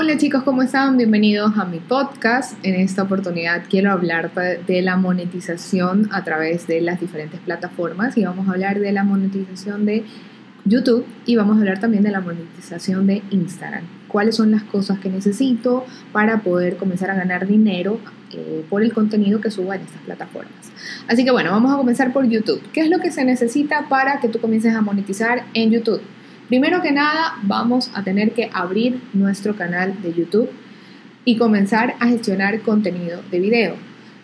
Hola chicos, ¿cómo están? Bienvenidos a mi podcast. En esta oportunidad quiero hablar de la monetización a través de las diferentes plataformas y vamos a hablar de la monetización de YouTube y vamos a hablar también de la monetización de Instagram. ¿Cuáles son las cosas que necesito para poder comenzar a ganar dinero eh, por el contenido que suba en estas plataformas? Así que bueno, vamos a comenzar por YouTube. ¿Qué es lo que se necesita para que tú comiences a monetizar en YouTube? Primero que nada, vamos a tener que abrir nuestro canal de YouTube y comenzar a gestionar contenido de video.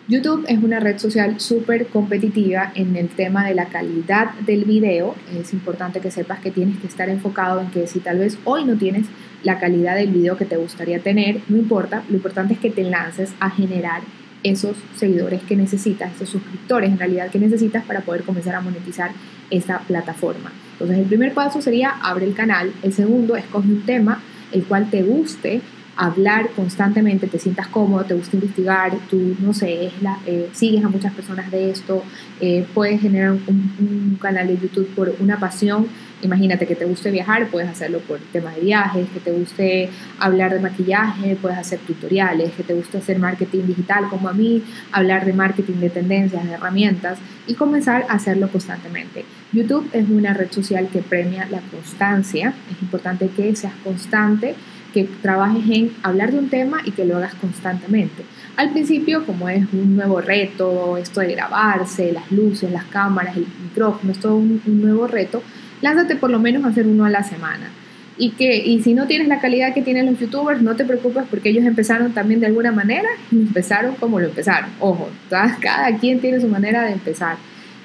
YouTube es una red social súper competitiva en el tema de la calidad del video. Es importante que sepas que tienes que estar enfocado en que si tal vez hoy no tienes la calidad del video que te gustaría tener, no importa, lo importante es que te lances a generar esos seguidores que necesitas, esos suscriptores en realidad que necesitas para poder comenzar a monetizar esta plataforma. Entonces el primer paso sería abre el canal, el segundo escoge un tema el cual te guste hablar constantemente, te sientas cómodo, te gusta investigar, tú, no sé, eh, sigues a muchas personas de esto, eh, puedes generar un, canal de YouTube por una pasión. Imagínate que te guste viajar, puedes hacerlo por temas de viajes, que te guste hablar de maquillaje, puedes hacer tutoriales, que te guste hacer marketing digital como a mí, hablar de marketing de tendencias, de herramientas y comenzar a hacerlo constantemente. YouTube es una red social que premia la constancia, es importante que seas constante que trabajes en hablar de un tema y que lo hagas constantemente. Al principio, como es un nuevo reto, esto de grabarse, las luces, las cámaras, el micrófono, es todo un, nuevo reto, lánzate por lo menos a hacer uno a la semana. Y, que, y si no tienes la calidad que tienen los youtubers, no te preocupes porque ellos empezaron también de alguna manera y empezaron como lo empezaron. Ojo, cada quien tiene su manera de empezar.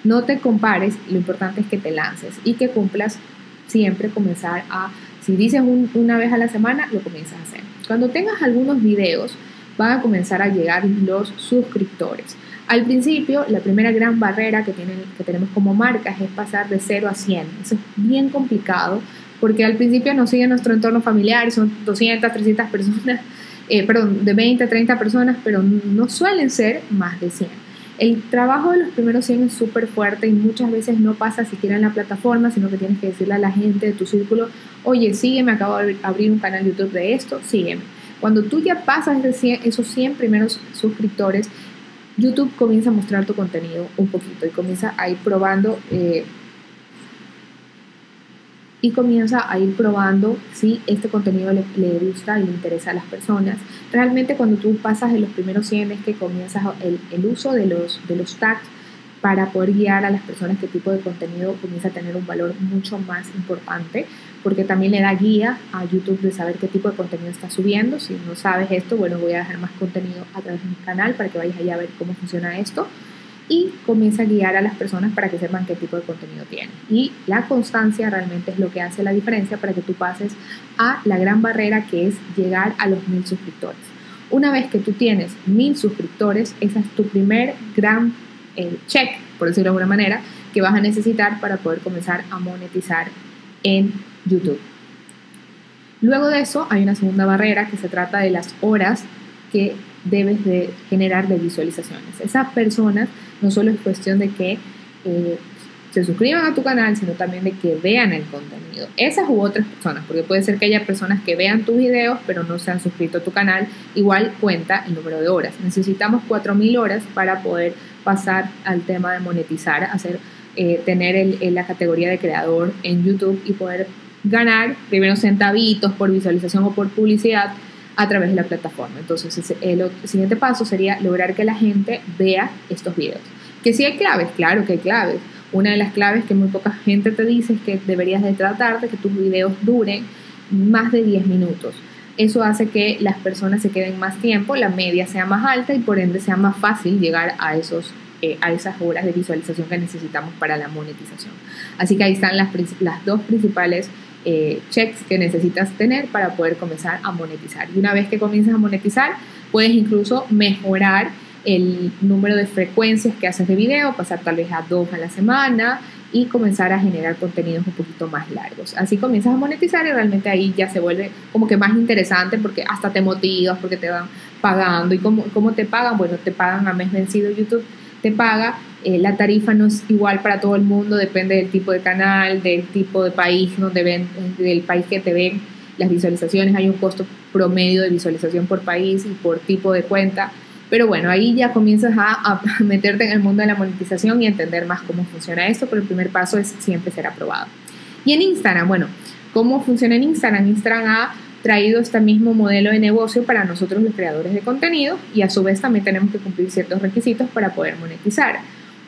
No te compares, lo importante es que te lances y que cumplas siempre comenzar a si dices una vez a la semana, lo comienzas a hacer. Cuando tengas algunos videos, van a comenzar a llegar los suscriptores. Al principio, la primera gran barrera que, tienen, que tenemos como marcas es pasar de 0 a 100. Eso es bien complicado porque al principio nos sigue nuestro entorno familiar, son 200, 300 personas, eh, perdón, de 20, 30 personas, pero no suelen ser más de 100. El trabajo de los primeros 100 es súper fuerte y muchas veces no pasa siquiera en la plataforma, sino que tienes que decirle a la gente de tu círculo, oye, sígueme, acabo de abrir un canal YouTube de esto, sígueme. Cuando tú ya pasas de esos 100 primeros suscriptores, YouTube comienza a mostrar tu contenido un poquito y comienza a ir probando eh, y comienza a ir probando si este contenido le, gusta y le interesa a las personas. Realmente cuando tú pasas de los primeros 100 es que comienzas el, el, uso de los, de los tags para poder guiar a las personas qué tipo de contenido comienza a tener un valor mucho más importante, porque también le da guía a YouTube de saber qué tipo de contenido está subiendo. Si no sabes esto, bueno, voy a dejar más contenido a través de mi canal para que vayas allá a ver cómo funciona esto y comienza a guiar a las personas para que sepan qué tipo de contenido tiene. Y la constancia realmente es lo que hace la diferencia para que tú pases a la gran barrera que es llegar a los mil suscriptores. Una vez que tú tienes mil suscriptores, esa es tu primer gran eh, check, por decirlo de alguna manera, que vas a necesitar para poder comenzar a monetizar en YouTube. Luego de eso hay una segunda barrera que se trata de las horas que debes de generar de visualizaciones. Esas personas no solo es cuestión de que eh, se suscriban a tu canal, sino también de que vean el contenido. Esas u otras personas, porque puede ser que haya personas que vean tus videos pero no se han suscrito a tu canal, igual cuenta el número de horas. Necesitamos 4.000 horas para poder pasar al tema de monetizar, hacer, eh, tener el, la categoría de creador en YouTube y poder ganar primero centavitos por visualización o por publicidad a través de la plataforma. Entonces, el, siguiente paso sería lograr que la gente vea estos videos. Que si hay claves, claro que hay claves. Una de las claves que muy poca gente te dice es que deberías de tratar de que tus videos duren más de 10 minutos. Eso hace que las personas se queden más tiempo, la media sea más alta y por ende sea más fácil llegar a, esos, eh, a esas horas de visualización que necesitamos para la monetización. Así que ahí están las, las dos principales eh, checks que necesitas tener para poder comenzar a monetizar. Y una vez que comienzas a monetizar, puedes incluso mejorar el número de frecuencias que haces de video, pasar tal vez a dos a la semana, y comenzar a generar contenidos un poquito más largos. Así comienzas a monetizar y realmente ahí ya se vuelve como que más interesante porque hasta te motivas, porque te van pagando. ¿Y cómo, cómo te pagan? Bueno, te pagan a mes vencido YouTube, te paga. Eh, la tarifa no es igual para todo el mundo, depende del tipo de canal, del tipo de país donde ven, del país que te ven las visualizaciones. Hay un costo promedio de visualización por país y por tipo de cuenta. Pero bueno, ahí ya comienzas a, meterte en el mundo de la monetización y entender más cómo funciona esto, pero el primer paso es siempre ser aprobado. Y en Instagram, bueno, ¿cómo funciona en Instagram? Instagram ha traído este mismo modelo de negocio para nosotros los creadores de contenido y a su vez también tenemos que cumplir ciertos requisitos para poder monetizar.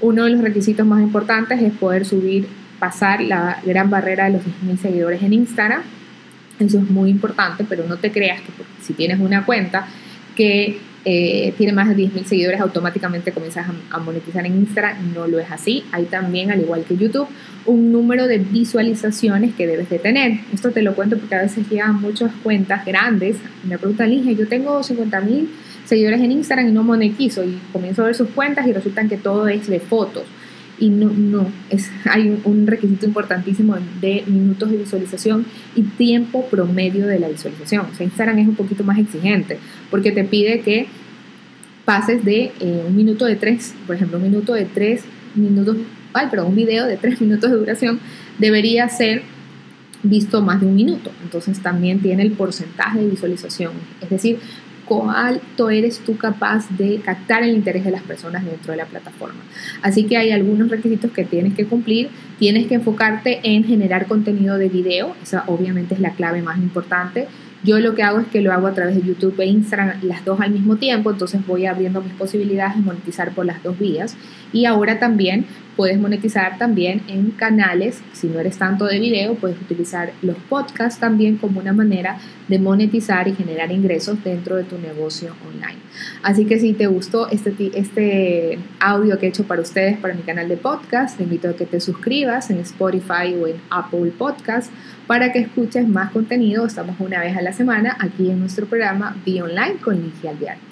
Uno de los requisitos más importantes es poder subir, pasar la gran barrera de los 10.000 seguidores en Instagram. Eso es muy importante, pero no te creas que si tienes una cuenta que eh, tiene más de 10.000 seguidores, automáticamente comienzas a, monetizar en Instagram. No lo es así. Hay también, al igual que YouTube, un número de visualizaciones que debes de tener. Esto te lo cuento porque a veces llegan muchas cuentas grandes. Me preguntan, Ligia, yo tengo 50.000 seguidores en Instagram y no monetizo. Y comienzo a ver sus cuentas y resultan que todo es de fotos y no, no es, hay un, requisito importantísimo de minutos de visualización y tiempo promedio de la visualización. O sea, Instagram es un poquito más exigente porque te pide que pases de eh, un minuto de tres, por ejemplo, un minuto de tres minutos, ay, pero un video de tres minutos de duración debería ser visto más de un minuto. Entonces también tiene el porcentaje de visualización. Es decir, cuánto eres tú capaz de captar el interés de las personas dentro de la plataforma. Así que hay algunos requisitos que tienes que cumplir. Tienes que enfocarte en generar contenido de video, esa obviamente es la clave más importante. Yo lo que hago es que lo hago a través de YouTube e Instagram, las dos al mismo tiempo, entonces voy abriendo mis posibilidades de monetizar por las dos vías. Y ahora también puedes monetizar también en canales, si no eres tanto de video, puedes utilizar los podcasts también como una manera de monetizar y generar ingresos dentro de tu negocio online. Así que si te gustó este, este audio que he hecho para ustedes, para mi canal de podcast, te invito a que te suscribas en Spotify o en Apple Podcast para que escuches más contenido. Estamos una vez a la semana aquí en nuestro programa Be Online con Ligia Alvear.